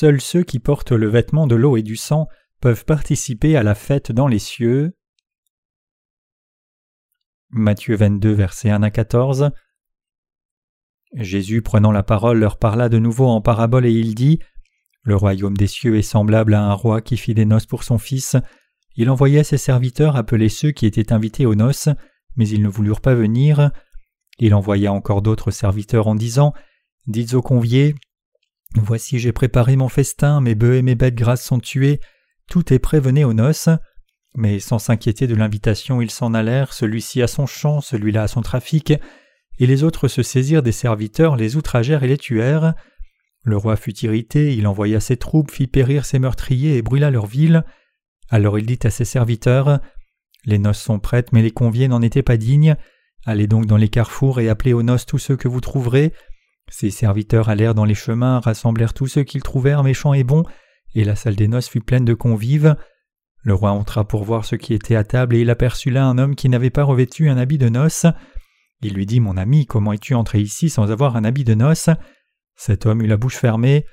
Seuls ceux qui portent le vêtement de l'eau et du sang peuvent participer à la fête dans les cieux. Matthieu 22, versets 1 à 14. Jésus, prenant la parole, leur parla de nouveau en parabole et il dit Le royaume des cieux est semblable à un roi qui fit des noces pour son fils. Il envoya ses serviteurs appeler ceux qui étaient invités aux noces, mais ils ne voulurent pas venir. Il envoya encore d'autres serviteurs en disant Dites aux conviés Voici j'ai préparé mon festin, mes bœufs et mes bêtes grasses sont tués, tout est prévenu aux noces. Mais sans s'inquiéter de l'invitation, ils s'en allèrent, celui-ci à son champ, celui-là à son trafic, et les autres se saisirent des serviteurs, les outragèrent et les tuèrent. Le roi fut irrité, il envoya ses troupes, fit périr ses meurtriers et brûla leur ville. Alors il dit à ses serviteurs Les noces sont prêtes, mais les conviés n'en étaient pas dignes. Allez donc dans les carrefours et appelez aux noces tous ceux que vous trouverez. Ses serviteurs allèrent dans les chemins, rassemblèrent tous ceux qu'ils trouvèrent méchants et bons, et la salle des noces fut pleine de convives. Le roi entra pour voir ce qui était à table, et il aperçut là un homme qui n'avait pas revêtu un habit de noces. Il lui dit Mon ami, comment es-tu entré ici sans avoir un habit de noces? Cet homme eut la bouche fermée.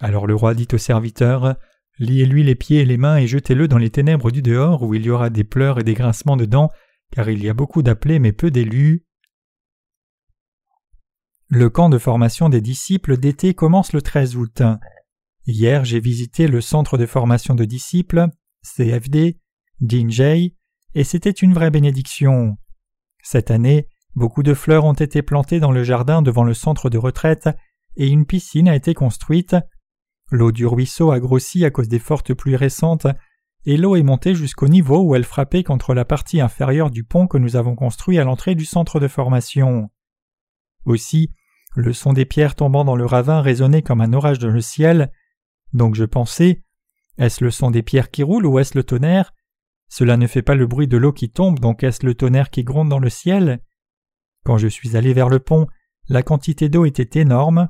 Alors le roi dit aux serviteurs Liez-lui les pieds et les mains et jetez-le dans les ténèbres du dehors, où il y aura des pleurs et des grincements de dents, car il y a beaucoup d'appelés mais peu d'élus. Le camp de formation des disciples d'été commence le 13 août. Hier, j'ai visité le centre de formation de disciples, CFD, DinJ, et c'était une vraie bénédiction. Cette année, beaucoup de fleurs ont été plantées dans le jardin devant le centre de retraite et une piscine a été construite. L'eau du ruisseau a grossi à cause des fortes pluies récentes et l'eau est montée jusqu'au niveau où elle frappait contre la partie inférieure du pont que nous avons construit à l'entrée du centre de formation. Aussi, le son des pierres tombant dans le ravin résonnait comme un orage dans le ciel. Donc je pensais est-ce le son des pierres qui roulent ou est-ce le tonnerre? Cela ne fait pas le bruit de l'eau qui tombe, donc est-ce le tonnerre qui gronde dans le ciel? Quand je suis allé vers le pont, la quantité d'eau était énorme.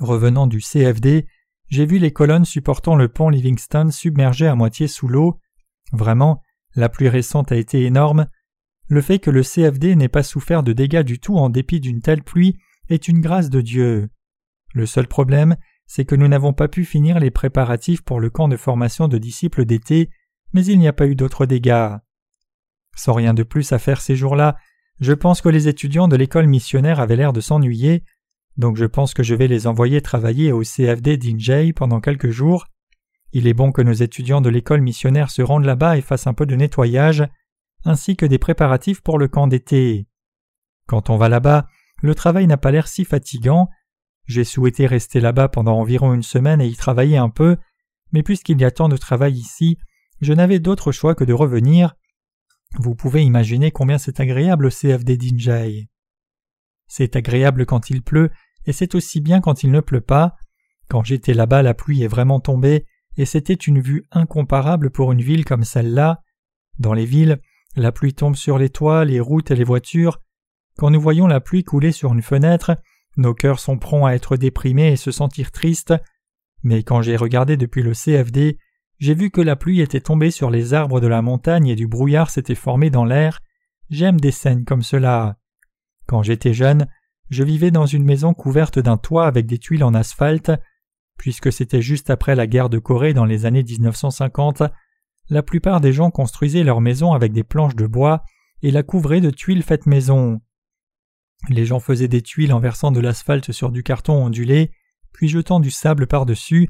Revenant du CFD, j'ai vu les colonnes supportant le pont Livingston submergées à moitié sous l'eau. Vraiment, la pluie récente a été énorme. Le fait que le CFD n'ait pas souffert de dégâts du tout en dépit d'une telle pluie est une grâce de Dieu. Le seul problème, c'est que nous n'avons pas pu finir les préparatifs pour le camp de formation de disciples d'été, mais il n'y a pas eu d'autres dégâts. Sans rien de plus à faire ces jours-là, je pense que les étudiants de l'école missionnaire avaient l'air de s'ennuyer, donc je pense que je vais les envoyer travailler au CFD d'Injay pendant quelques jours. Il est bon que nos étudiants de l'école missionnaire se rendent là-bas et fassent un peu de nettoyage, ainsi que des préparatifs pour le camp d'été. Quand on va là-bas, le travail n'a pas l'air si fatigant. J'ai souhaité rester là-bas pendant environ une semaine et y travailler un peu, mais puisqu'il y a tant de travail ici, je n'avais d'autre choix que de revenir. Vous pouvez imaginer combien c'est agréable au CFD d'Injay. C'est agréable quand il pleut, et c'est aussi bien quand il ne pleut pas. Quand j'étais là-bas, la pluie est vraiment tombée, et c'était une vue incomparable pour une ville comme celle-là. Dans les villes, la pluie tombe sur les toits, les routes et les voitures, quand nous voyons la pluie couler sur une fenêtre, nos cœurs sont prompts à être déprimés et se sentir tristes, mais quand j'ai regardé depuis le CFD, j'ai vu que la pluie était tombée sur les arbres de la montagne et du brouillard s'était formé dans l'air. J'aime des scènes comme cela. Quand j'étais jeune, je vivais dans une maison couverte d'un toit avec des tuiles en asphalte. Puisque c'était juste après la guerre de Corée dans les années 1950, la plupart des gens construisaient leur maison avec des planches de bois et la couvraient de tuiles faites maison. Les gens faisaient des tuiles en versant de l'asphalte sur du carton ondulé, puis jetant du sable par-dessus,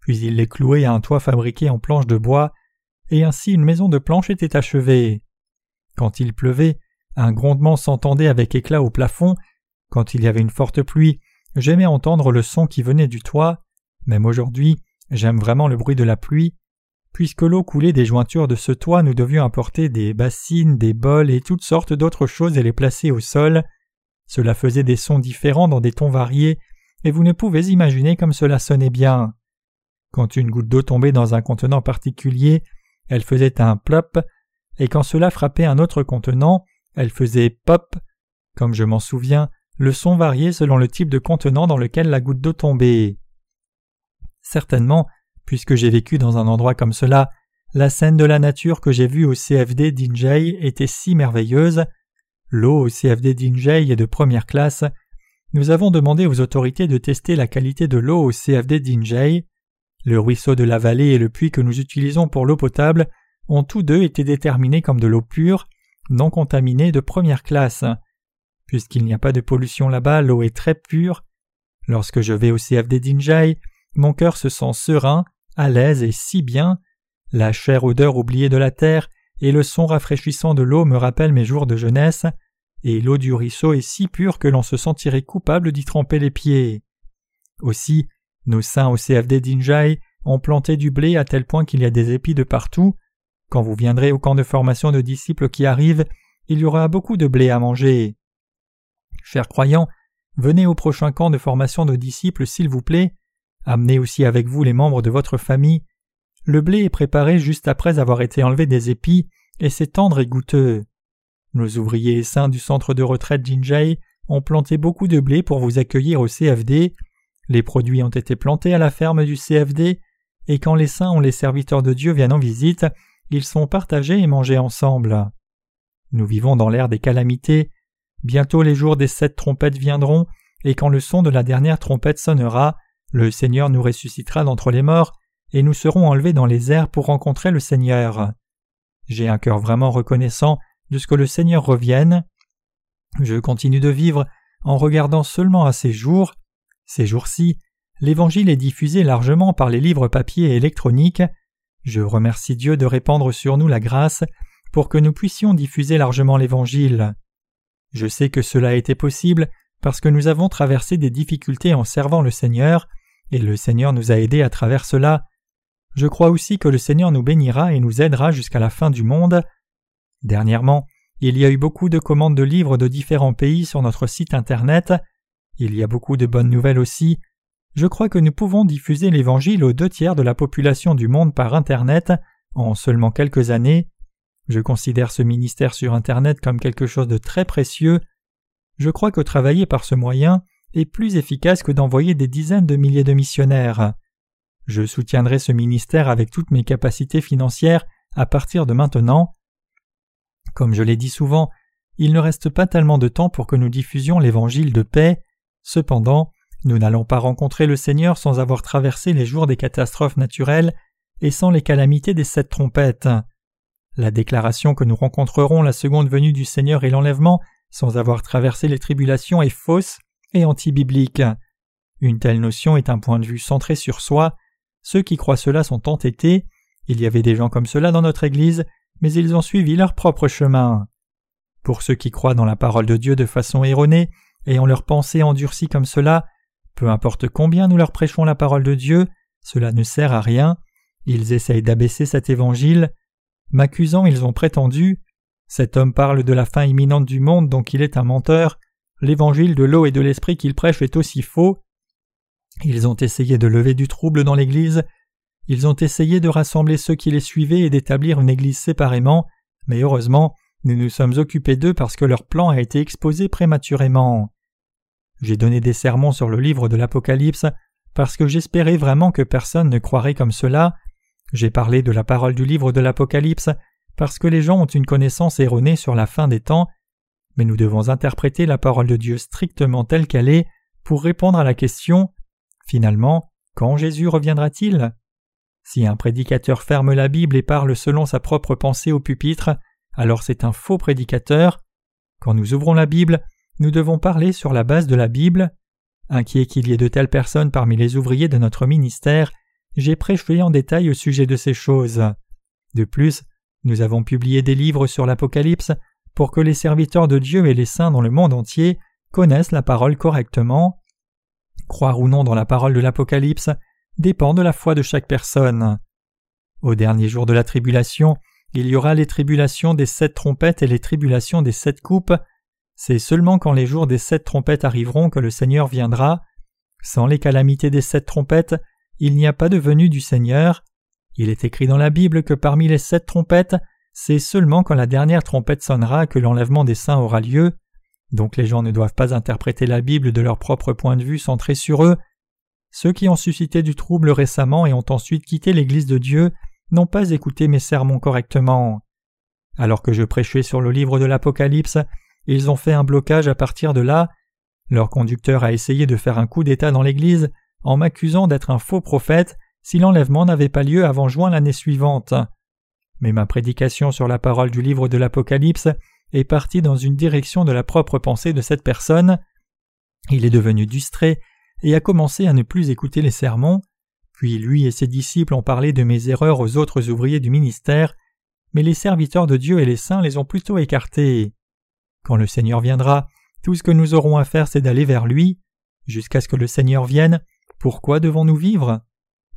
puis ils les clouaient à un toit fabriqué en planches de bois, et ainsi une maison de planches était achevée. Quand il pleuvait, un grondement s'entendait avec éclat au plafond. Quand il y avait une forte pluie, j'aimais entendre le son qui venait du toit. Même aujourd'hui, j'aime vraiment le bruit de la pluie. Puisque l'eau coulait des jointures de ce toit, nous devions apporter des bassines, des bols et toutes sortes d'autres choses et les placer au sol. Cela faisait des sons différents dans des tons variés, et vous ne pouvez imaginer comme cela sonnait bien. Quand une goutte d'eau tombait dans un contenant particulier, elle faisait un plop, et quand cela frappait un autre contenant, elle faisait pop. Comme je m'en souviens, le son variait selon le type de contenant dans lequel la goutte d'eau tombait. Certainement, puisque j'ai vécu dans un endroit comme cela, la scène de la nature que j'ai vue au CFD d'Injay était si merveilleuse L'eau au CFD d'Injay est de première classe. nous avons demandé aux autorités de tester la qualité de l'eau au CFD d'Injay. Le ruisseau de la vallée et le puits que nous utilisons pour l'eau potable ont tous deux été déterminés comme de l'eau pure, non contaminée de première classe. Puisqu'il n'y a pas de pollution là-bas, l'eau est très pure. Lorsque je vais au CFD d'Injay, mon cœur se sent serein, à l'aise et si bien. La chère odeur oubliée de la terre et le son rafraîchissant de l'eau me rappellent mes jours de jeunesse, et l'eau du ruisseau est si pure que l'on se sentirait coupable d'y tremper les pieds. Aussi, nos saints au CFD d'Injai ont planté du blé à tel point qu'il y a des épis de partout. Quand vous viendrez au camp de formation de disciples qui arrive, il y aura beaucoup de blé à manger. Chers croyants, venez au prochain camp de formation de disciples s'il vous plaît. Amenez aussi avec vous les membres de votre famille. Le blé est préparé juste après avoir été enlevé des épis, et c'est tendre et goûteux. Nos ouvriers saints du centre de retraite Jinjai ont planté beaucoup de blé pour vous accueillir au CFD. Les produits ont été plantés à la ferme du CFD, et quand les saints ou les serviteurs de Dieu viennent en visite, ils sont partagés et mangés ensemble. Nous vivons dans l'ère des calamités. Bientôt les jours des sept trompettes viendront, et quand le son de la dernière trompette sonnera, le Seigneur nous ressuscitera d'entre les morts, et nous serons enlevés dans les airs pour rencontrer le Seigneur. J'ai un cœur vraiment reconnaissant de ce que le Seigneur revienne. Je continue de vivre en regardant seulement à ces jours. Ces jours-ci, l'Évangile est diffusé largement par les livres papier et électroniques. Je remercie Dieu de répandre sur nous la grâce pour que nous puissions diffuser largement l'Évangile. Je sais que cela a été possible parce que nous avons traversé des difficultés en servant le Seigneur, et le Seigneur nous a aidés à travers cela. Je crois aussi que le Seigneur nous bénira et nous aidera jusqu'à la fin du monde. Dernièrement, il y a eu beaucoup de commandes de livres de différents pays sur notre site Internet. Il y a beaucoup de bonnes nouvelles aussi. Je crois que nous pouvons diffuser l'Évangile aux deux tiers de la population du monde par Internet en seulement quelques années. Je considère ce ministère sur Internet comme quelque chose de très précieux. Je crois que travailler par ce moyen est plus efficace que d'envoyer des dizaines de milliers de missionnaires. Je soutiendrai ce ministère avec toutes mes capacités financières à partir de maintenant. Comme je l'ai dit souvent, il ne reste pas tellement de temps pour que nous diffusions l'évangile de paix. Cependant, nous n'allons pas rencontrer le Seigneur sans avoir traversé les jours des catastrophes naturelles et sans les calamités des sept trompettes. La déclaration que nous rencontrerons la seconde venue du Seigneur et l'enlèvement sans avoir traversé les tribulations est fausse et anti-biblique. Une telle notion est un point de vue centré sur soi, ceux qui croient cela sont entêtés. Il y avait des gens comme cela dans notre Église, mais ils ont suivi leur propre chemin. Pour ceux qui croient dans la parole de Dieu de façon erronée, ont leur pensée endurcie comme cela, peu importe combien nous leur prêchons la parole de Dieu, cela ne sert à rien. Ils essayent d'abaisser cet évangile. M'accusant, ils ont prétendu Cet homme parle de la fin imminente du monde, donc il est un menteur. L'évangile de l'eau et de l'esprit qu'il prêche est aussi faux. Ils ont essayé de lever du trouble dans l'Église, ils ont essayé de rassembler ceux qui les suivaient et d'établir une Église séparément, mais heureusement, nous nous sommes occupés d'eux parce que leur plan a été exposé prématurément. J'ai donné des sermons sur le livre de l'Apocalypse parce que j'espérais vraiment que personne ne croirait comme cela. J'ai parlé de la parole du livre de l'Apocalypse parce que les gens ont une connaissance erronée sur la fin des temps, mais nous devons interpréter la parole de Dieu strictement telle qu'elle est pour répondre à la question Finalement, quand Jésus reviendra-t-il? Si un prédicateur ferme la Bible et parle selon sa propre pensée au pupitre, alors c'est un faux prédicateur. Quand nous ouvrons la Bible, nous devons parler sur la base de la Bible. Inquiet qu'il y ait de telles personnes parmi les ouvriers de notre ministère, j'ai prêché en détail au sujet de ces choses. De plus, nous avons publié des livres sur l'Apocalypse pour que les serviteurs de Dieu et les saints dans le monde entier connaissent la parole correctement. Croire ou non dans la parole de l'Apocalypse dépend de la foi de chaque personne. Au dernier jour de la tribulation, il y aura les tribulations des sept trompettes et les tribulations des sept coupes. C'est seulement quand les jours des sept trompettes arriveront que le Seigneur viendra. Sans les calamités des sept trompettes, il n'y a pas de venue du Seigneur. Il est écrit dans la Bible que parmi les sept trompettes, c'est seulement quand la dernière trompette sonnera que l'enlèvement des saints aura lieu. Donc les gens ne doivent pas interpréter la Bible de leur propre point de vue centré sur eux. Ceux qui ont suscité du trouble récemment et ont ensuite quitté l'Église de Dieu n'ont pas écouté mes sermons correctement. Alors que je prêchais sur le livre de l'Apocalypse, ils ont fait un blocage à partir de là. Leur conducteur a essayé de faire un coup d'État dans l'Église en m'accusant d'être un faux prophète si l'enlèvement n'avait pas lieu avant juin l'année suivante. Mais ma prédication sur la parole du livre de l'Apocalypse est partie dans une direction de la propre pensée de cette personne. Il est devenu distrait et a commencé à ne plus écouter les sermons, puis lui et ses disciples ont parlé de mes erreurs aux autres ouvriers du ministère, mais les serviteurs de Dieu et les saints les ont plutôt écartés. Quand le Seigneur viendra, tout ce que nous aurons à faire c'est d'aller vers lui. Jusqu'à ce que le Seigneur vienne, pourquoi devons-nous vivre?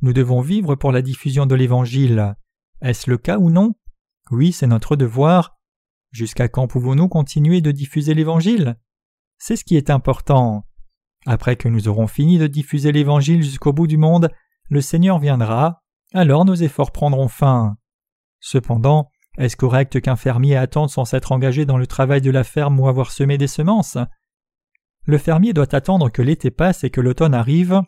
Nous devons vivre pour la diffusion de l'Évangile. Est-ce le cas ou non? Oui, c'est notre devoir. Jusqu'à quand pouvons-nous continuer de diffuser l'Évangile? C'est ce qui est important. Après que nous aurons fini de diffuser l'Évangile jusqu'au bout du monde, le Seigneur viendra, alors nos efforts prendront fin. Cependant, est-ce correct qu'un fermier attende sans s'être engagé dans le travail de la ferme ou avoir semé des semences? Le fermier doit attendre que l'été passe et que l'automne arrive,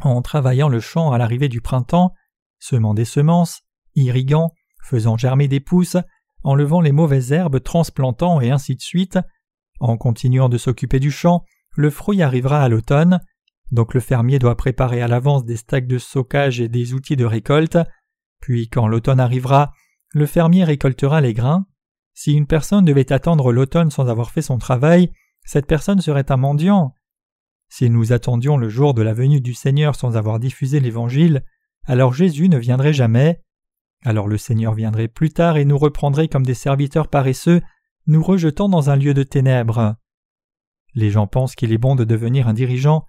en travaillant le champ à l'arrivée du printemps, semant des semences, irriguant, faisant germer des pousses, enlevant les mauvaises herbes, transplantant et ainsi de suite. En continuant de s'occuper du champ, le fruit arrivera à l'automne, donc le fermier doit préparer à l'avance des stacks de stockage et des outils de récolte, puis quand l'automne arrivera, le fermier récoltera les grains. Si une personne devait attendre l'automne sans avoir fait son travail, cette personne serait un mendiant. Si nous attendions le jour de la venue du Seigneur sans avoir diffusé l'Évangile, alors Jésus ne viendrait jamais. Alors le Seigneur viendrait plus tard et nous reprendrait comme des serviteurs paresseux, nous rejetant dans un lieu de ténèbres. Les gens pensent qu'il est bon de devenir un dirigeant.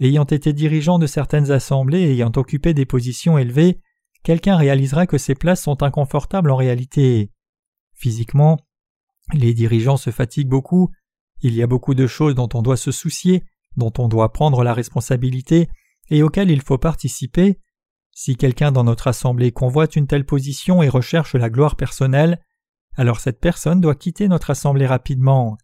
Ayant été dirigeant de certaines assemblées et ayant occupé des positions élevées, quelqu'un réalisera que ces places sont inconfortables en réalité. Physiquement, les dirigeants se fatiguent beaucoup, il y a beaucoup de choses dont on doit se soucier, dont on doit prendre la responsabilité et auxquelles il faut participer, si quelqu'un dans notre assemblée convoite une telle position et recherche la gloire personnelle, alors cette personne doit quitter notre assemblée rapidement.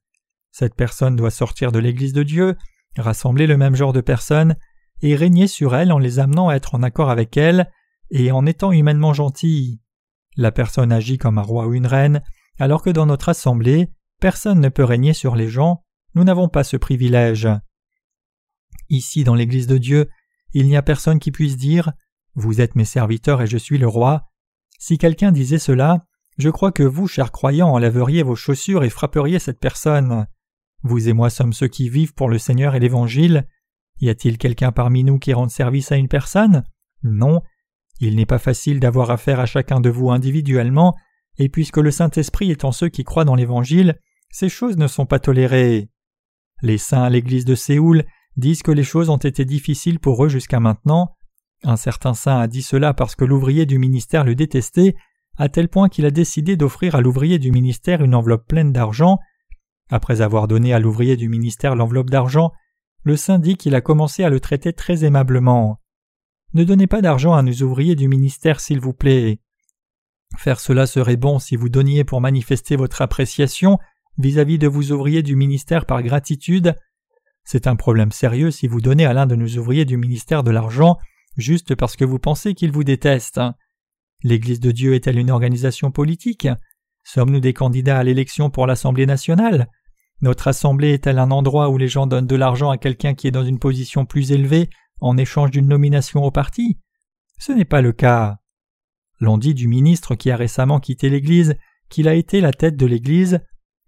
Cette personne doit sortir de l'Église de Dieu, rassembler le même genre de personnes, et régner sur elle en les amenant à être en accord avec elle, et en étant humainement gentille. La personne agit comme un roi ou une reine, alors que dans notre assemblée, personne ne peut régner sur les gens, nous n'avons pas ce privilège. Ici, dans l'Église de Dieu, il n'y a personne qui puisse dire vous êtes mes serviteurs et je suis le roi. Si quelqu'un disait cela, je crois que vous, chers croyants, enlèveriez vos chaussures et frapperiez cette personne. Vous et moi sommes ceux qui vivent pour le Seigneur et l'Évangile. Y a-t-il quelqu'un parmi nous qui rende service à une personne? Non. Il n'est pas facile d'avoir affaire à chacun de vous individuellement, et puisque le Saint-Esprit est en ceux qui croient dans l'Évangile, ces choses ne sont pas tolérées. Les saints à l'Église de Séoul disent que les choses ont été difficiles pour eux jusqu'à maintenant, un certain saint a dit cela parce que l'ouvrier du ministère le détestait, à tel point qu'il a décidé d'offrir à l'ouvrier du ministère une enveloppe pleine d'argent. Après avoir donné à l'ouvrier du ministère l'enveloppe d'argent, le saint dit qu'il a commencé à le traiter très aimablement. Ne donnez pas d'argent à nos ouvriers du ministère, s'il vous plaît. Faire cela serait bon si vous donniez pour manifester votre appréciation vis-à-vis -vis de vos ouvriers du ministère par gratitude. C'est un problème sérieux si vous donnez à l'un de nos ouvriers du ministère de l'argent juste parce que vous pensez qu'il vous déteste. L'Église de Dieu est-elle une organisation politique? Sommes-nous des candidats à l'élection pour l'Assemblée nationale? Notre Assemblée est-elle un endroit où les gens donnent de l'argent à quelqu'un qui est dans une position plus élevée en échange d'une nomination au parti? Ce n'est pas le cas. L'on dit du ministre qui a récemment quitté l'Église qu'il a été la tête de l'Église,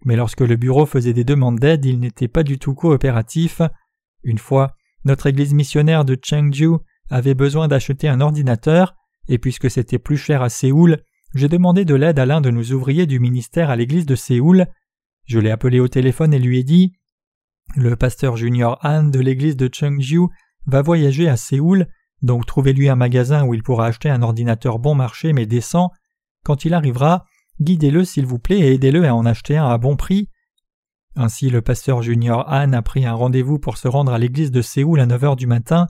mais lorsque le bureau faisait des demandes d'aide, il n'était pas du tout coopératif. Une fois, notre Église missionnaire de Chengdu avait besoin d'acheter un ordinateur, et puisque c'était plus cher à Séoul, j'ai demandé de l'aide à l'un de nos ouvriers du ministère à l'église de Séoul. Je l'ai appelé au téléphone et lui ai dit Le pasteur junior Han de l'église de Cheongju va voyager à Séoul, donc trouvez-lui un magasin où il pourra acheter un ordinateur bon marché mais décent. Quand il arrivera, guidez-le s'il vous plaît et aidez-le à en acheter un à bon prix. Ainsi le pasteur junior Han a pris un rendez-vous pour se rendre à l'église de Séoul à 9 heures du matin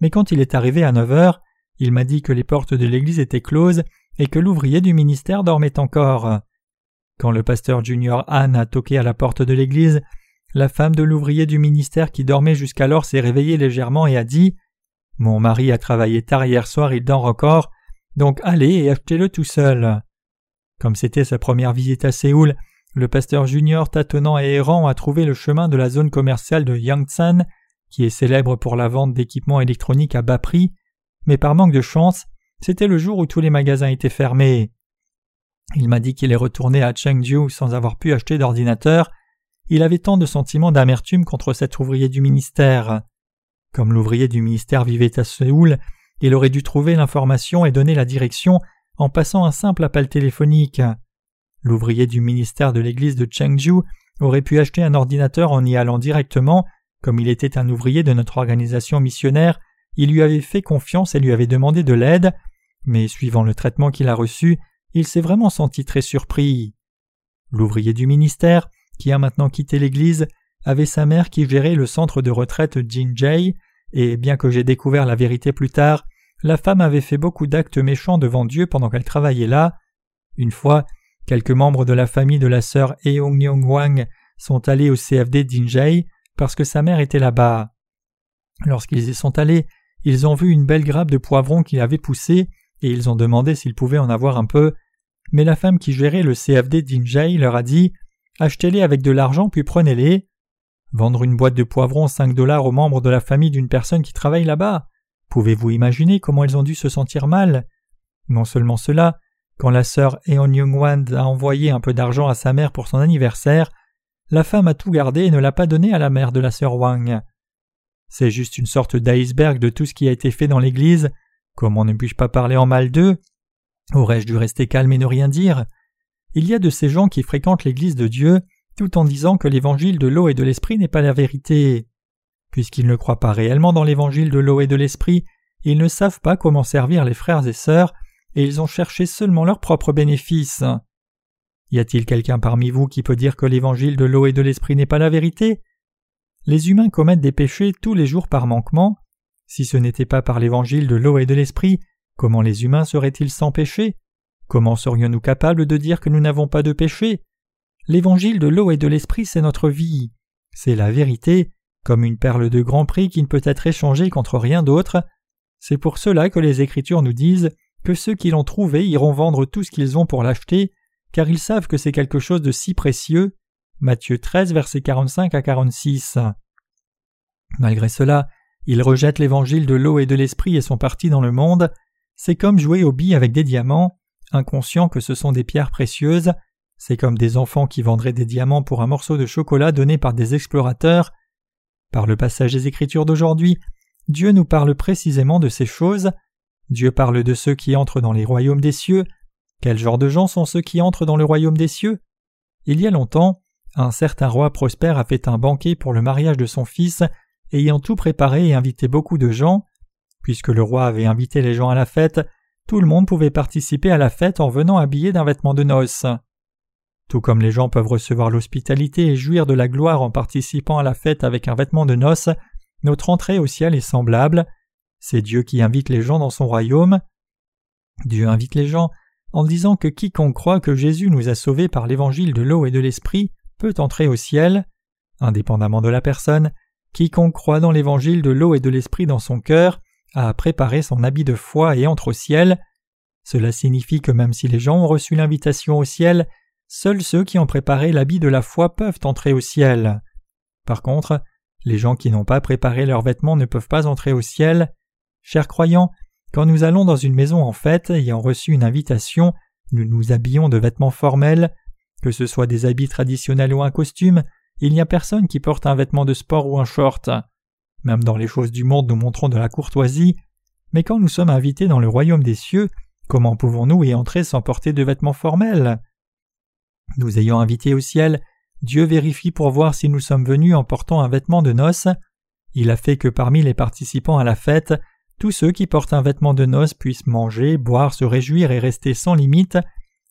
mais quand il est arrivé à neuf heures, il m'a dit que les portes de l'église étaient closes et que l'ouvrier du ministère dormait encore. Quand le pasteur junior Anne a toqué à la porte de l'église, la femme de l'ouvrier du ministère qui dormait jusqu'alors s'est réveillée légèrement et a dit Mon mari a travaillé tard hier soir, il dort encore, donc allez et achetez-le tout seul. Comme c'était sa première visite à Séoul, le pasteur junior tâtonnant et errant a trouvé le chemin de la zone commerciale de Yangtze, qui est célèbre pour la vente d'équipements électroniques à bas prix, mais par manque de chance, c'était le jour où tous les magasins étaient fermés. Il m'a dit qu'il est retourné à Chengdu sans avoir pu acheter d'ordinateur. Il avait tant de sentiments d'amertume contre cet ouvrier du ministère. Comme l'ouvrier du ministère vivait à Séoul, il aurait dû trouver l'information et donner la direction en passant un simple appel téléphonique. L'ouvrier du ministère de l'église de Chengdu aurait pu acheter un ordinateur en y allant directement, comme il était un ouvrier de notre organisation missionnaire, il lui avait fait confiance et lui avait demandé de l'aide, mais suivant le traitement qu'il a reçu, il s'est vraiment senti très surpris. L'ouvrier du ministère, qui a maintenant quitté l'église, avait sa mère qui gérait le centre de retraite Jinjay, et bien que j'ai découvert la vérité plus tard, la femme avait fait beaucoup d'actes méchants devant Dieu pendant qu'elle travaillait là. Une fois, quelques membres de la famille de la sœur Eong Wang sont allés au CFD Jinjay parce que sa mère était là-bas. Lorsqu'ils y sont allés, ils ont vu une belle grappe de poivrons qui avait poussé et ils ont demandé s'ils pouvaient en avoir un peu. Mais la femme qui gérait le CFD Jinjay leur a dit Achetez-les avec de l'argent puis prenez-les. Vendre une boîte de poivrons 5 dollars aux membres de la famille d'une personne qui travaille là-bas. Pouvez-vous imaginer comment ils ont dû se sentir mal? Non seulement cela, quand la sœur Eon Young-wan a envoyé un peu d'argent à sa mère pour son anniversaire, la femme a tout gardé et ne l'a pas donné à la mère de la sœur Wang. C'est juste une sorte d'iceberg de tout ce qui a été fait dans l'Église. Comment ne puis-je pas parler en mal d'eux? Aurais-je dû rester calme et ne rien dire? Il y a de ces gens qui fréquentent l'Église de Dieu tout en disant que l'évangile de l'eau et de l'esprit n'est pas la vérité. Puisqu'ils ne croient pas réellement dans l'évangile de l'eau et de l'esprit, ils ne savent pas comment servir les frères et sœurs, et ils ont cherché seulement leurs propres bénéfices. Y a-t-il quelqu'un parmi vous qui peut dire que l'évangile de l'eau et de l'esprit n'est pas la vérité? Les humains commettent des péchés tous les jours par manquement. Si ce n'était pas par l'évangile de l'eau et de l'esprit, comment les humains seraient-ils sans péché? Comment serions-nous capables de dire que nous n'avons pas de péché? L'évangile de l'eau et de l'esprit, c'est notre vie. C'est la vérité, comme une perle de grand prix qui ne peut être échangée contre rien d'autre. C'est pour cela que les Écritures nous disent que ceux qui l'ont trouvé iront vendre tout ce qu'ils ont pour l'acheter, car ils savent que c'est quelque chose de si précieux. Matthieu 13, versets 45 à 46. Malgré cela, ils rejettent l'évangile de l'eau et de l'esprit et sont partis dans le monde. C'est comme jouer aux billes avec des diamants, inconscients que ce sont des pierres précieuses. C'est comme des enfants qui vendraient des diamants pour un morceau de chocolat donné par des explorateurs. Par le passage des Écritures d'aujourd'hui, Dieu nous parle précisément de ces choses. Dieu parle de ceux qui entrent dans les royaumes des cieux. Quel genre de gens sont ceux qui entrent dans le royaume des cieux? Il y a longtemps, un certain roi prospère a fait un banquet pour le mariage de son fils, ayant tout préparé et invité beaucoup de gens. Puisque le roi avait invité les gens à la fête, tout le monde pouvait participer à la fête en venant habillé d'un vêtement de noces. Tout comme les gens peuvent recevoir l'hospitalité et jouir de la gloire en participant à la fête avec un vêtement de noces, notre entrée au ciel est semblable. C'est Dieu qui invite les gens dans son royaume. Dieu invite les gens en disant que quiconque croit que Jésus nous a sauvés par l'évangile de l'eau et de l'esprit peut entrer au ciel. Indépendamment de la personne, quiconque croit dans l'évangile de l'eau et de l'esprit dans son cœur a préparé son habit de foi et entre au ciel. Cela signifie que même si les gens ont reçu l'invitation au ciel, Seuls ceux qui ont préparé l'habit de la foi peuvent entrer au ciel. Par contre, les gens qui n'ont pas préparé leurs vêtements ne peuvent pas entrer au ciel. Chers croyants, quand nous allons dans une maison en fête ayant reçu une invitation, nous nous habillons de vêtements formels, que ce soit des habits traditionnels ou un costume, il n'y a personne qui porte un vêtement de sport ou un short. Même dans les choses du monde nous montrons de la courtoisie, mais quand nous sommes invités dans le royaume des cieux, comment pouvons-nous y entrer sans porter de vêtements formels? Nous ayant invités au ciel, Dieu vérifie pour voir si nous sommes venus en portant un vêtement de noces. Il a fait que parmi les participants à la fête, tous ceux qui portent un vêtement de noces puissent manger, boire, se réjouir et rester sans limite.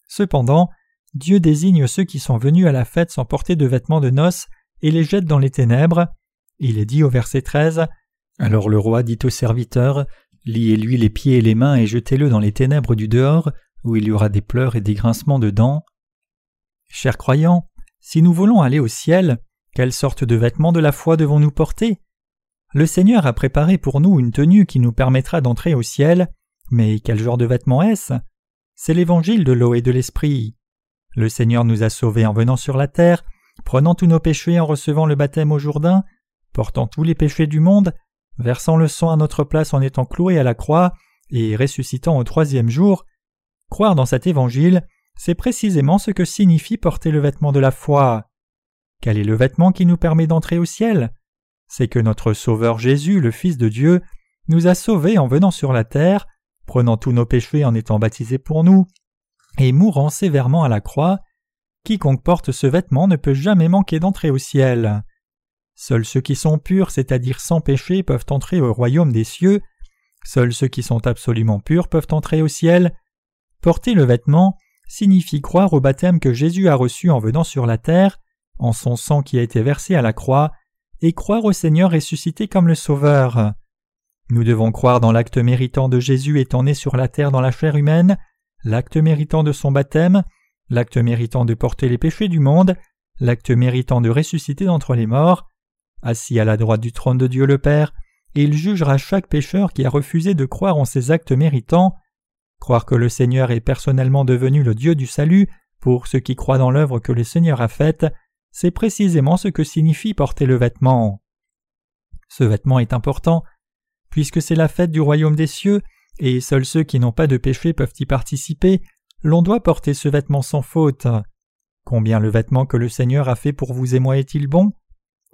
Cependant, Dieu désigne ceux qui sont venus à la fête sans porter de vêtements de noces et les jette dans les ténèbres. Il est dit au verset 13 Alors le roi dit aux serviteurs Liez-lui les pieds et les mains et jetez-le dans les ténèbres du dehors, où il y aura des pleurs et des grincements de dents. Chers croyants, si nous voulons aller au ciel, quelle sorte de vêtements de la foi devons-nous porter? Le Seigneur a préparé pour nous une tenue qui nous permettra d'entrer au ciel, mais quel genre de vêtements est-ce? C'est l'évangile de l'eau et de l'esprit. Le Seigneur nous a sauvés en venant sur la terre, prenant tous nos péchés en recevant le baptême au Jourdain, portant tous les péchés du monde, versant le sang à notre place en étant cloué à la croix et ressuscitant au troisième jour. Croire dans cet évangile, c'est précisément ce que signifie porter le vêtement de la foi. Quel est le vêtement qui nous permet d'entrer au ciel? C'est que notre Sauveur Jésus, le Fils de Dieu, nous a sauvés en venant sur la terre, prenant tous nos péchés en étant baptisé pour nous, et mourant sévèrement à la croix. Quiconque porte ce vêtement ne peut jamais manquer d'entrer au ciel. Seuls ceux qui sont purs, c'est-à-dire sans péché, peuvent entrer au royaume des cieux. Seuls ceux qui sont absolument purs peuvent entrer au ciel. Porter le vêtement signifie croire au baptême que Jésus a reçu en venant sur la terre, en son sang qui a été versé à la croix, et croire au Seigneur ressuscité comme le Sauveur. Nous devons croire dans l'acte méritant de Jésus étant né sur la terre dans la chair humaine, l'acte méritant de son baptême, l'acte méritant de porter les péchés du monde, l'acte méritant de ressusciter d'entre les morts. Assis à la droite du trône de Dieu le Père, il jugera chaque pécheur qui a refusé de croire en ces actes méritants. Croire que le Seigneur est personnellement devenu le Dieu du salut pour ceux qui croient dans l'œuvre que le Seigneur a faite, c'est précisément ce que signifie porter le vêtement. Ce vêtement est important, puisque c'est la fête du royaume des cieux, et seuls ceux qui n'ont pas de péché peuvent y participer, l'on doit porter ce vêtement sans faute. Combien le vêtement que le Seigneur a fait pour vous et moi est-il bon?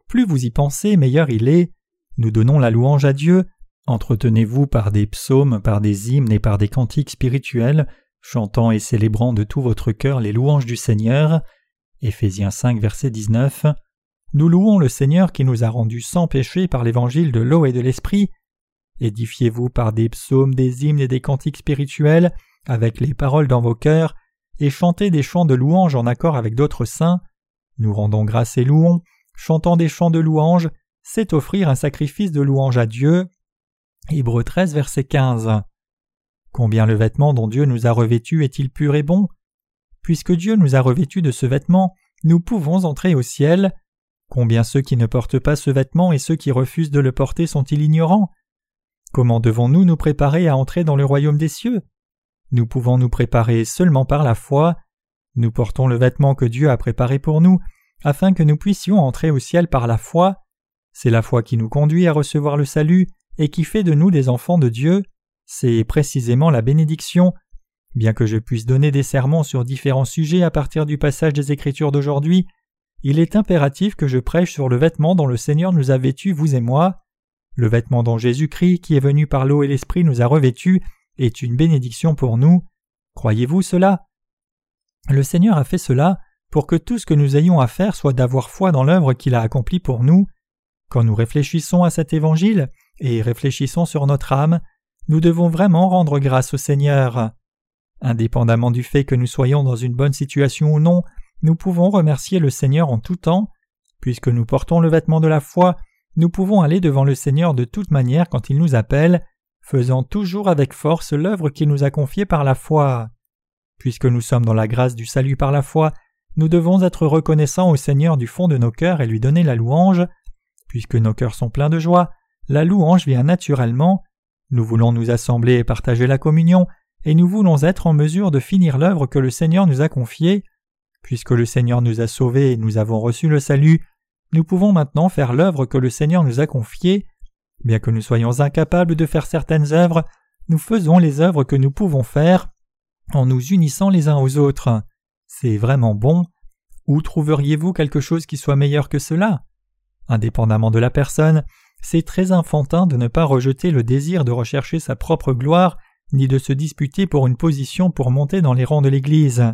Plus vous y pensez, meilleur il est. Nous donnons la louange à Dieu. Entretenez-vous par des psaumes, par des hymnes et par des cantiques spirituels, chantant et célébrant de tout votre cœur les louanges du Seigneur. Éphésiens 5, verset 19. Nous louons le Seigneur qui nous a rendus sans péché par l'évangile de l'eau et de l'esprit. Édifiez-vous par des psaumes, des hymnes et des cantiques spirituels, avec les paroles dans vos cœurs, et chantez des chants de louange en accord avec d'autres saints. Nous rendons grâce et louons, chantant des chants de louange, c'est offrir un sacrifice de louange à Dieu. Hébreux 13, verset 15. Combien le vêtement dont Dieu nous a revêtus est-il pur et bon? Puisque Dieu nous a revêtus de ce vêtement, nous pouvons entrer au ciel. Combien ceux qui ne portent pas ce vêtement et ceux qui refusent de le porter sont-ils ignorants? Comment devons-nous nous préparer à entrer dans le royaume des cieux? Nous pouvons nous préparer seulement par la foi. Nous portons le vêtement que Dieu a préparé pour nous, afin que nous puissions entrer au ciel par la foi. C'est la foi qui nous conduit à recevoir le salut et qui fait de nous des enfants de Dieu. C'est précisément la bénédiction. Bien que je puisse donner des sermons sur différents sujets à partir du passage des Écritures d'aujourd'hui, il est impératif que je prêche sur le vêtement dont le Seigneur nous a vêtus, vous et moi. Le vêtement dont Jésus-Christ, qui est venu par l'eau et l'Esprit, nous a revêtus, est une bénédiction pour nous. Croyez-vous cela? Le Seigneur a fait cela pour que tout ce que nous ayons à faire soit d'avoir foi dans l'œuvre qu'il a accomplie pour nous. Quand nous réfléchissons à cet évangile et réfléchissons sur notre âme, nous devons vraiment rendre grâce au Seigneur. Indépendamment du fait que nous soyons dans une bonne situation ou non, nous pouvons remercier le Seigneur en tout temps. Puisque nous portons le vêtement de la foi, nous pouvons aller devant le Seigneur de toute manière quand il nous appelle, faisant toujours avec force l'œuvre qu'il nous a confiée par la foi. Puisque nous sommes dans la grâce du salut par la foi, nous devons être reconnaissants au Seigneur du fond de nos cœurs et lui donner la louange. Puisque nos cœurs sont pleins de joie, la louange vient naturellement. Nous voulons nous assembler et partager la communion, et nous voulons être en mesure de finir l'œuvre que le Seigneur nous a confiée. Puisque le Seigneur nous a sauvés et nous avons reçu le salut, nous pouvons maintenant faire l'œuvre que le Seigneur nous a confiée. Bien que nous soyons incapables de faire certaines œuvres, nous faisons les œuvres que nous pouvons faire en nous unissant les uns aux autres. C'est vraiment bon. Où trouveriez-vous quelque chose qui soit meilleur que cela? Indépendamment de la personne, c'est très enfantin de ne pas rejeter le désir de rechercher sa propre gloire, ni de se disputer pour une position pour monter dans les rangs de l'Église.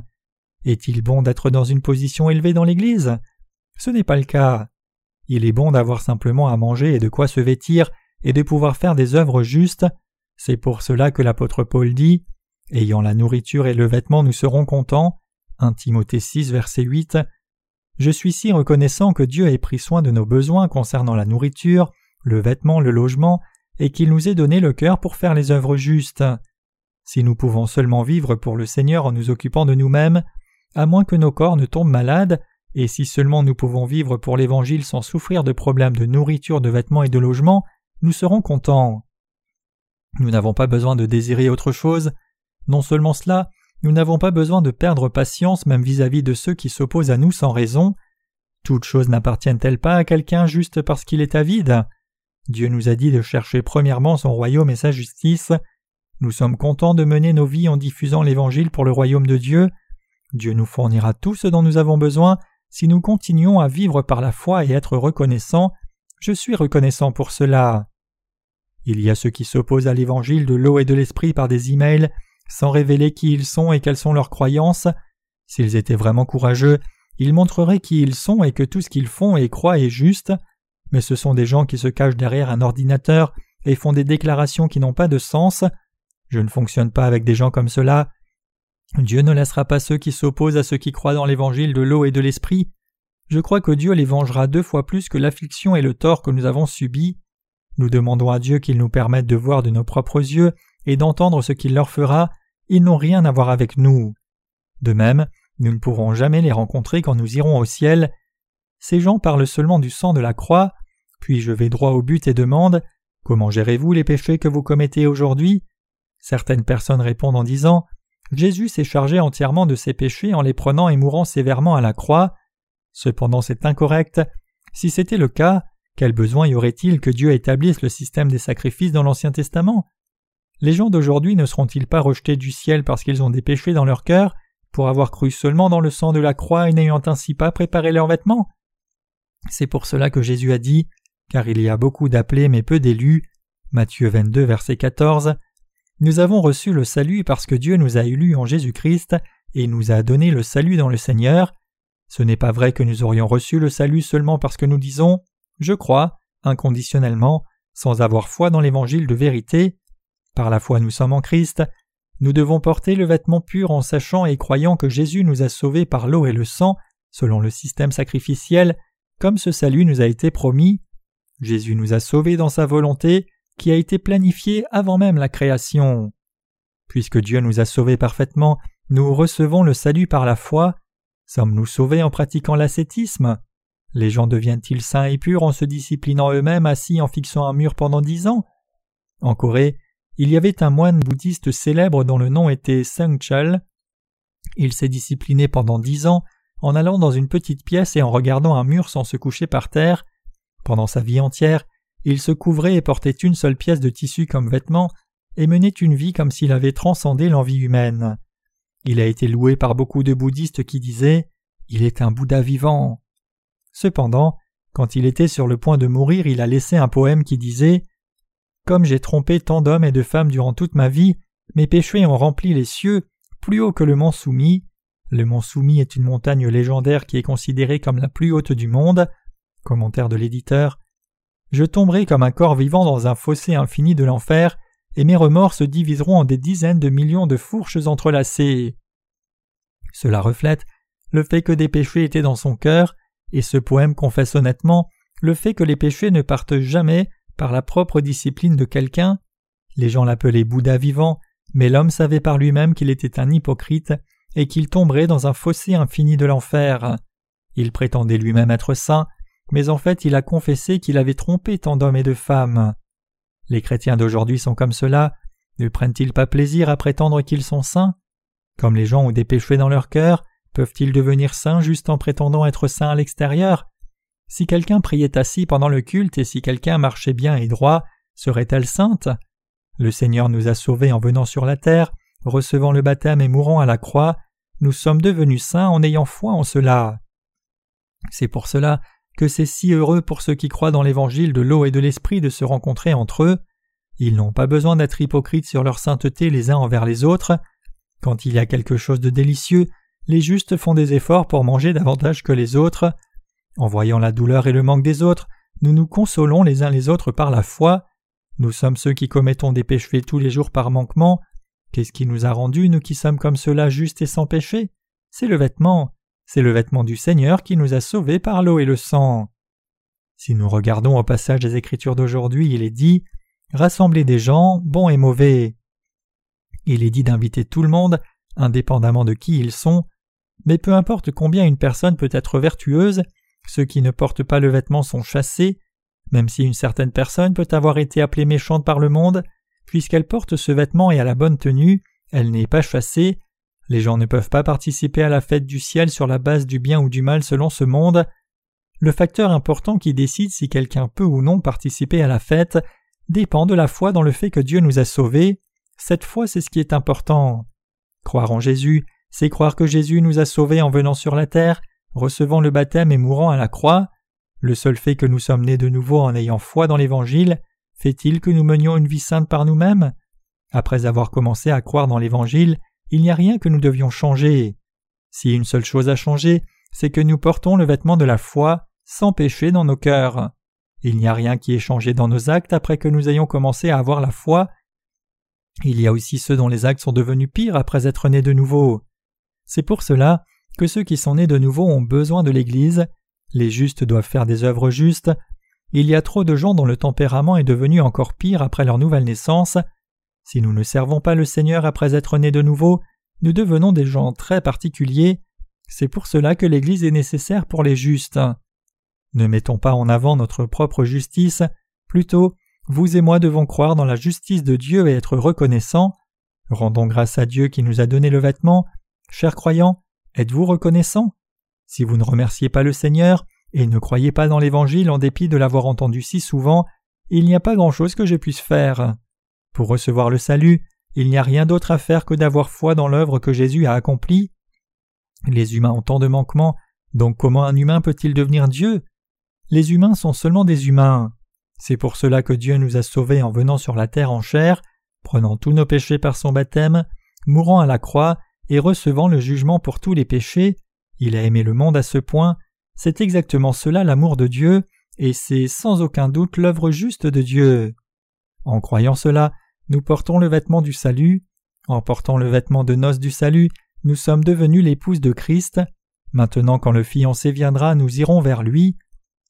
Est-il bon d'être dans une position élevée dans l'Église? Ce n'est pas le cas. Il est bon d'avoir simplement à manger et de quoi se vêtir et de pouvoir faire des œuvres justes. C'est pour cela que l'apôtre Paul dit Ayant la nourriture et le vêtement, nous serons contents. 1 Timothée 6, verset 8. Je suis si reconnaissant que Dieu ait pris soin de nos besoins concernant la nourriture, le vêtement, le logement, et qu'il nous ait donné le cœur pour faire les œuvres justes. Si nous pouvons seulement vivre pour le Seigneur en nous occupant de nous-mêmes, à moins que nos corps ne tombent malades, et si seulement nous pouvons vivre pour l'Évangile sans souffrir de problèmes de nourriture, de vêtements et de logement, nous serons contents. Nous n'avons pas besoin de désirer autre chose. Non seulement cela, nous n'avons pas besoin de perdre patience même vis-à-vis de ceux qui s'opposent à nous sans raison. Toutes choses n'appartiennent-elles pas à quelqu'un juste parce qu'il est avide? Dieu nous a dit de chercher premièrement son royaume et sa justice. Nous sommes contents de mener nos vies en diffusant l'Évangile pour le royaume de Dieu. Dieu nous fournira tout ce dont nous avons besoin si nous continuons à vivre par la foi et être reconnaissants. Je suis reconnaissant pour cela. Il y a ceux qui s'opposent à l'Évangile de l'eau et de l'Esprit par des emails sans révéler qui ils sont et quelles sont leurs croyances. S'ils étaient vraiment courageux, ils montreraient qui ils sont et que tout ce qu'ils font et croient est juste. Mais ce sont des gens qui se cachent derrière un ordinateur et font des déclarations qui n'ont pas de sens. Je ne fonctionne pas avec des gens comme cela. Dieu ne laissera pas ceux qui s'opposent à ceux qui croient dans l'évangile de l'eau et de l'esprit. Je crois que Dieu les vengera deux fois plus que l'affliction et le tort que nous avons subis. Nous demandons à Dieu qu'il nous permette de voir de nos propres yeux et d'entendre ce qu'il leur fera, ils n'ont rien à voir avec nous. De même, nous ne pourrons jamais les rencontrer quand nous irons au ciel. Ces gens parlent seulement du sang de la croix, puis je vais droit au but et demande Comment gérez-vous les péchés que vous commettez aujourd'hui? Certaines personnes répondent en disant Jésus s'est chargé entièrement de ses péchés en les prenant et mourant sévèrement à la croix. Cependant c'est incorrect. Si c'était le cas, quel besoin y aurait-il que Dieu établisse le système des sacrifices dans l'Ancien Testament? Les gens d'aujourd'hui ne seront-ils pas rejetés du ciel parce qu'ils ont des péchés dans leur cœur, pour avoir cru seulement dans le sang de la croix et n'ayant ainsi pas préparé leurs vêtements? C'est pour cela que Jésus a dit Car il y a beaucoup d'appelés mais peu d'élus. Matthieu 22, verset 14. Nous avons reçu le salut parce que Dieu nous a élus en Jésus-Christ et nous a donné le salut dans le Seigneur. Ce n'est pas vrai que nous aurions reçu le salut seulement parce que nous disons Je crois, inconditionnellement, sans avoir foi dans l'évangile de vérité. Par la foi nous sommes en Christ. Nous devons porter le vêtement pur en sachant et croyant que Jésus nous a sauvés par l'eau et le sang, selon le système sacrificiel, comme ce salut nous a été promis. Jésus nous a sauvés dans sa volonté, qui a été planifié avant même la création. Puisque Dieu nous a sauvés parfaitement, nous recevons le salut par la foi. Sommes-nous sauvés en pratiquant l'ascétisme? Les gens deviennent-ils saints et purs en se disciplinant eux-mêmes assis en fixant un mur pendant dix ans? En Corée, il y avait un moine bouddhiste célèbre dont le nom était Chal. Il s'est discipliné pendant dix ans en allant dans une petite pièce et en regardant un mur sans se coucher par terre. Pendant sa vie entière, il se couvrait et portait une seule pièce de tissu comme vêtement, et menait une vie comme s'il avait transcendé l'envie humaine. Il a été loué par beaucoup de bouddhistes qui disaient Il est un Bouddha vivant. Cependant, quand il était sur le point de mourir, il a laissé un poème qui disait Comme j'ai trompé tant d'hommes et de femmes durant toute ma vie, mes péchés ont rempli les cieux, plus haut que le mont Soumis. Le mont Soumis est une montagne légendaire qui est considérée comme la plus haute du monde. Commentaire de l'éditeur je tomberai comme un corps vivant dans un fossé infini de l'enfer, et mes remords se diviseront en des dizaines de millions de fourches entrelacées. Cela reflète le fait que des péchés étaient dans son cœur, et ce poème confesse honnêtement le fait que les péchés ne partent jamais par la propre discipline de quelqu'un. Les gens l'appelaient Bouddha vivant, mais l'homme savait par lui-même qu'il était un hypocrite et qu'il tomberait dans un fossé infini de l'enfer. Il prétendait lui-même être saint, mais en fait il a confessé qu'il avait trompé tant d'hommes et de femmes. Les chrétiens d'aujourd'hui sont comme cela, ne prennent-ils pas plaisir à prétendre qu'ils sont saints? Comme les gens ont des péchés dans leur cœur, peuvent-ils devenir saints juste en prétendant être saints à l'extérieur? Si quelqu'un priait assis pendant le culte et si quelqu'un marchait bien et droit, serait-elle sainte? Le Seigneur nous a sauvés en venant sur la terre, recevant le baptême et mourant à la croix, nous sommes devenus saints en ayant foi en cela. C'est pour cela que c'est si heureux pour ceux qui croient dans l'évangile de l'eau et de l'esprit de se rencontrer entre eux. Ils n'ont pas besoin d'être hypocrites sur leur sainteté les uns envers les autres. Quand il y a quelque chose de délicieux, les justes font des efforts pour manger davantage que les autres. En voyant la douleur et le manque des autres, nous nous consolons les uns les autres par la foi. Nous sommes ceux qui commettons des péchés tous les jours par manquement. Qu'est-ce qui nous a rendus, nous qui sommes comme cela justes et sans péché? C'est le vêtement. C'est le vêtement du Seigneur qui nous a sauvés par l'eau et le sang. Si nous regardons au passage des Écritures d'aujourd'hui, il est dit Rassembler des gens, bons et mauvais. Il est dit d'inviter tout le monde, indépendamment de qui ils sont, mais peu importe combien une personne peut être vertueuse, ceux qui ne portent pas le vêtement sont chassés, même si une certaine personne peut avoir été appelée méchante par le monde, puisqu'elle porte ce vêtement et a la bonne tenue, elle n'est pas chassée, Les gens ne peuvent pas participer à la fête du ciel sur la base du bien ou du mal selon ce monde. Le facteur important qui décide si quelqu'un peut ou non participer à la fête dépend de la foi dans le fait que Dieu nous a sauvés. Cette foi, c'est ce qui est important. Croire en Jésus, c'est croire que Jésus nous a sauvés en venant sur la terre, recevant le baptême et mourant à la croix. Le seul fait que nous sommes nés de nouveau en ayant foi dans l'Évangile fait-il que nous menions une vie sainte par nous-mêmes? Après avoir commencé à croire dans l'Évangile, il n'y a rien que nous devions changer. Si une seule chose a changé, c'est que nous portons le vêtement de la foi sans péché dans nos cœurs. Il n'y a rien qui ait changé dans nos actes après que nous ayons commencé à avoir la foi. Il y a aussi ceux dont les actes sont devenus pires après être nés de nouveau. C'est pour cela que ceux qui sont nés de nouveau ont besoin de l'Église. Les justes doivent faire des œuvres justes, il y a trop de gens dont le tempérament est devenu encore pire après leur nouvelle naissance. Si nous ne servons pas le Seigneur après être nés de nouveau, nous devenons des gens très particuliers. C'est pour cela que l'Église est nécessaire pour les justes. Ne mettons pas en avant notre propre justice, plutôt vous et moi devons croire dans la justice de Dieu et être reconnaissants. Rendons grâce à Dieu qui nous a donné le vêtement. Chers croyants, êtes-vous reconnaissants? Si vous ne remerciez pas le Seigneur, et ne croyez pas dans l'Évangile en dépit de l'avoir entendu si souvent, il n'y a pas grand-chose que je puisse faire. Pour recevoir le salut, il n'y a rien d'autre à faire que d'avoir foi dans l'œuvre que Jésus a accomplie. Les humains ont tant de manquements, donc comment un humain peut-il devenir Dieu? Les humains sont seulement des humains. C'est pour cela que Dieu nous a sauvés en venant sur la terre en chair, prenant tous nos péchés par son baptême, mourant à la croix et recevant le jugement pour tous les péchés. Il a aimé le monde à ce point c'est exactement cela l'amour de Dieu, et c'est sans aucun doute l'œuvre juste de Dieu. En croyant cela, nous portons le vêtement du salut. En portant le vêtement de noces du salut, nous sommes devenus l'épouse de Christ. Maintenant quand le fiancé viendra, nous irons vers lui.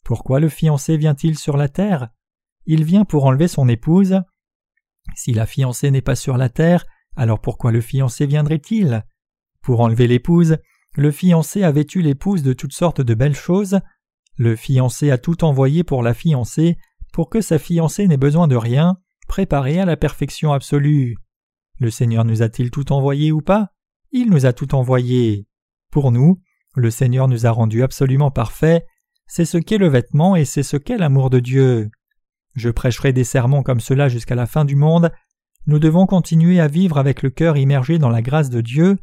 Pourquoi le fiancé vient-il sur la terre? Il vient pour enlever son épouse. Si la fiancée n'est pas sur la terre, alors pourquoi le fiancé viendrait-il? Pour enlever l'épouse, le fiancé a vêtu l'épouse de toutes sortes de belles choses. Le fiancé a tout envoyé pour la fiancée, pour que sa fiancée n'ait besoin de rien, préparée à la perfection absolue. Le Seigneur nous a-t-il tout envoyé ou pas? Il nous a tout envoyé. Pour nous, le Seigneur nous a rendus absolument parfaits. C'est ce qu'est le vêtement et c'est ce qu'est l'amour de Dieu. Je prêcherai des sermons comme cela jusqu'à la fin du monde. Nous devons continuer à vivre avec le cœur immergé dans la grâce de Dieu.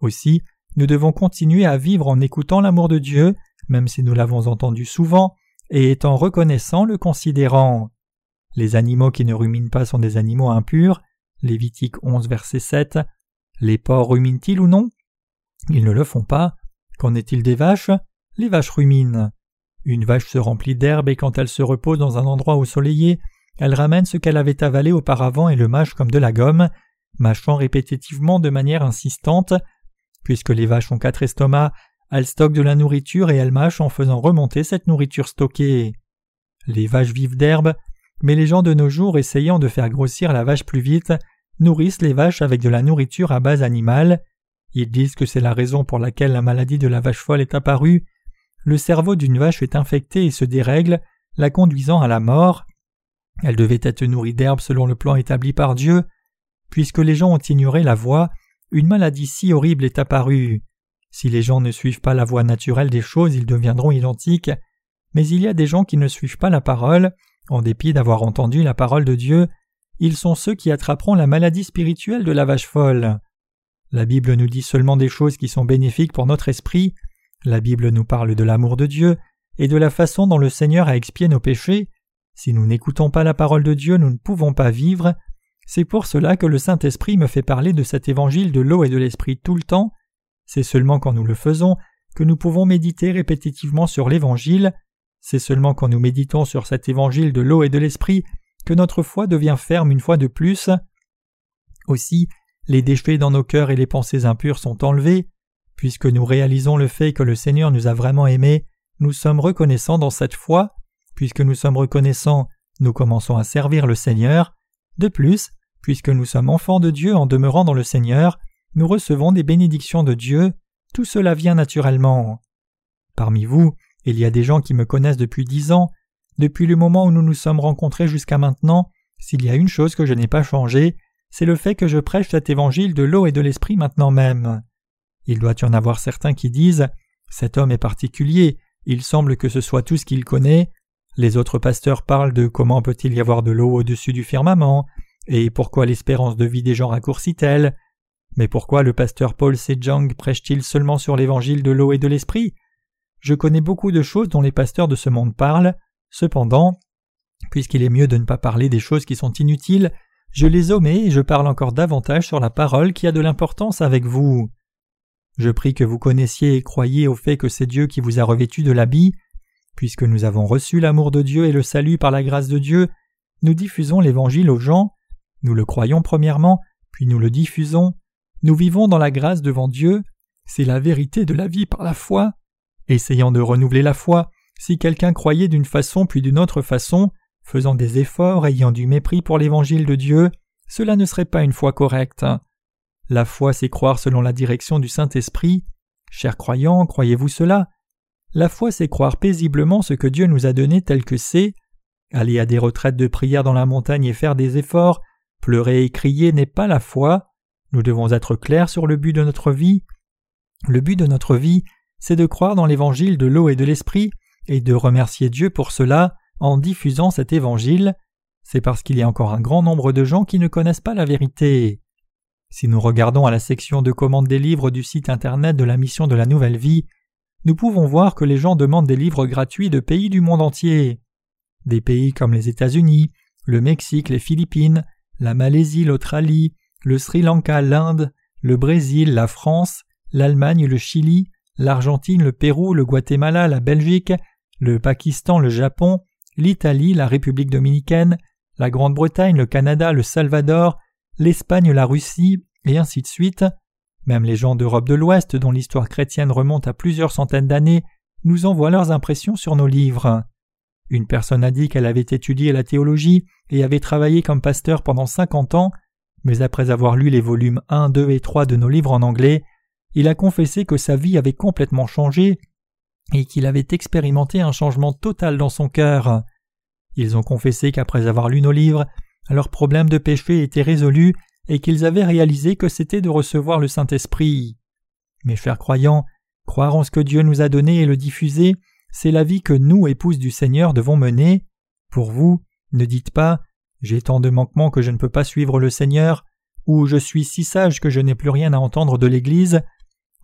Aussi, nous devons continuer à vivre en écoutant l'amour de Dieu, même si nous l'avons entendu souvent, et étant reconnaissant le considérant. Les animaux qui ne ruminent pas sont des animaux impurs. Lévitique 11, verset 7. Les porcs ruminent-ils ou non? Ils ne le font pas. Qu'en est-il des vaches? Les vaches ruminent. Une vache se remplit d'herbe et quand elle se repose dans un endroit ensoleillé, elle ramène ce qu'elle avait avalé auparavant et le mâche comme de la gomme, mâchant répétitivement de manière insistante. Puisque les vaches ont quatre estomacs, elles stockent de la nourriture et elles mâchent en faisant remonter cette nourriture stockée. Les vaches vivent d'herbe, mais les gens de nos jours essayant de faire grossir la vache plus vite nourrissent les vaches avec de la nourriture à base animale. Ils disent que c'est la raison pour laquelle la maladie de la vache folle est apparue. Le cerveau d'une vache est infecté et se dérègle, la conduisant à la mort. Elle devait être nourrie d'herbe selon le plan établi par Dieu. Puisque les gens ont ignoré la voie, une maladie si horrible est apparue. Si les gens ne suivent pas la voie naturelle des choses, ils deviendront identiques, mais il y a des gens qui ne suivent pas la parole, en dépit d'avoir entendu la parole de Dieu, ils sont ceux qui attraperont la maladie spirituelle de la vache folle. La Bible nous dit seulement des choses qui sont bénéfiques pour notre esprit, la Bible nous parle de l'amour de Dieu et de la façon dont le Seigneur a expié nos péchés. Si nous n'écoutons pas la parole de Dieu, nous ne pouvons pas vivre, c'est pour cela que le Saint-Esprit me fait parler de cet évangile de l'eau et de l'esprit tout le temps. C'est seulement quand nous le faisons que nous pouvons méditer répétitivement sur l'évangile. C'est seulement quand nous méditons sur cet évangile de l'eau et de l'esprit que notre foi devient ferme une fois de plus. Aussi, les déchets dans nos cœurs et les pensées impures sont enlevés. Puisque nous réalisons le fait que le Seigneur nous a vraiment aimés, nous sommes reconnaissants dans cette foi. Puisque nous sommes reconnaissants, nous commençons à servir le Seigneur. De plus, puisque nous sommes enfants de Dieu en demeurant dans le Seigneur, nous recevons des bénédictions de Dieu, tout cela vient naturellement. Parmi vous, il y a des gens qui me connaissent depuis dix ans, depuis le moment où nous nous sommes rencontrés jusqu'à maintenant, s'il y a une chose que je n'ai pas changée, c'est le fait que je prêche cet évangile de l'eau et de l'esprit maintenant même. Il doit y en avoir certains qui disent Cet homme est particulier, il semble que ce soit tout ce qu'il connaît. Les autres pasteurs parlent de comment peut-il y avoir de l'eau au-dessus du firmament, et pourquoi l'espérance de vie des gens raccourcit-elle? Mais pourquoi le pasteur Paul Sejong prêche-t-il seulement sur l'évangile de l'eau et de l'esprit? Je connais beaucoup de choses dont les pasteurs de ce monde parlent. Cependant, puisqu'il est mieux de ne pas parler des choses qui sont inutiles, je les omets et je parle encore davantage sur la parole qui a de l'importance avec vous. Je prie que vous connaissiez et croyiez au fait que c'est Dieu qui vous a revêtu de l'habit. Puisque nous avons reçu l'amour de Dieu et le salut par la grâce de Dieu, nous diffusons l'Évangile aux gens, nous le croyons premièrement, puis nous le diffusons, nous vivons dans la grâce devant Dieu, c'est la vérité de la vie par la foi. Essayant de renouveler la foi, si quelqu'un croyait d'une façon puis d'une autre façon, faisant des efforts, ayant du mépris pour l'Évangile de Dieu, cela ne serait pas une foi correcte. La foi, c'est croire selon la direction du Saint-Esprit. Chers croyants, croyez-vous cela? La foi, c'est croire paisiblement ce que Dieu nous a donné tel que c'est. Aller à des retraites de prière dans la montagne et faire des efforts, pleurer et crier n'est pas la foi. Nous devons être clairs sur le but de notre vie. Le but de notre vie, c'est de croire dans l'évangile de l'eau et de l'esprit, et de remercier Dieu pour cela en diffusant cet évangile. C'est parce qu'il y a encore un grand nombre de gens qui ne connaissent pas la vérité. Si nous regardons à la section de commande des livres du site internet de la mission de la Nouvelle Vie, nous pouvons voir que les gens demandent des livres gratuits de pays du monde entier. Des pays comme les États-Unis, le Mexique, les Philippines, la Malaisie, l'Australie, le Sri Lanka, l'Inde, le Brésil, la France, l'Allemagne, le Chili, l'Argentine, le Pérou, le Guatemala, la Belgique, le Pakistan, le Japon, l'Italie, la République dominicaine, la Grande-Bretagne, le Canada, le Salvador, l'Espagne, la Russie, et ainsi de suite. Même les gens d'Europe de l'Ouest, dont l'histoire chrétienne remonte à plusieurs centaines d'années, nous envoient leurs impressions sur nos livres. Une personne a dit qu'elle avait étudié la théologie et avait travaillé comme pasteur pendant cinquante ans, mais après avoir lu les volumes 1, 2 et 3 de nos livres en anglais, il a confessé que sa vie avait complètement changé et qu'il avait expérimenté un changement total dans son cœur. Ils ont confessé qu'après avoir lu nos livres, leur problème de péché était résolu et qu'ils avaient réalisé que c'était de recevoir le Saint-Esprit. Mes chers croyants, croire en ce que Dieu nous a donné et le diffuser, c'est la vie que nous, épouses du Seigneur, devons mener. Pour vous, ne dites pas J'ai tant de manquements que je ne peux pas suivre le Seigneur, ou Je suis si sage que je n'ai plus rien à entendre de l'Église.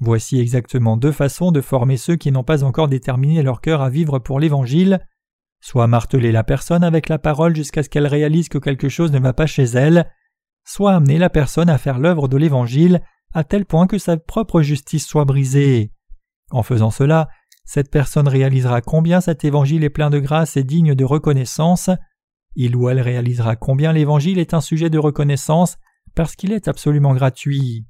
Voici exactement deux façons de former ceux qui n'ont pas encore déterminé leur cœur à vivre pour l'Évangile soit marteler la personne avec la parole jusqu'à ce qu'elle réalise que quelque chose ne va pas chez elle, soit amener la personne à faire l'œuvre de l'Évangile à tel point que sa propre justice soit brisée. En faisant cela, cette personne réalisera combien cet Évangile est plein de grâce et digne de reconnaissance, il ou elle réalisera combien l'Évangile est un sujet de reconnaissance parce qu'il est absolument gratuit.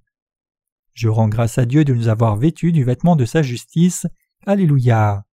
Je rends grâce à Dieu de nous avoir vêtus du vêtement de sa justice. Alléluia.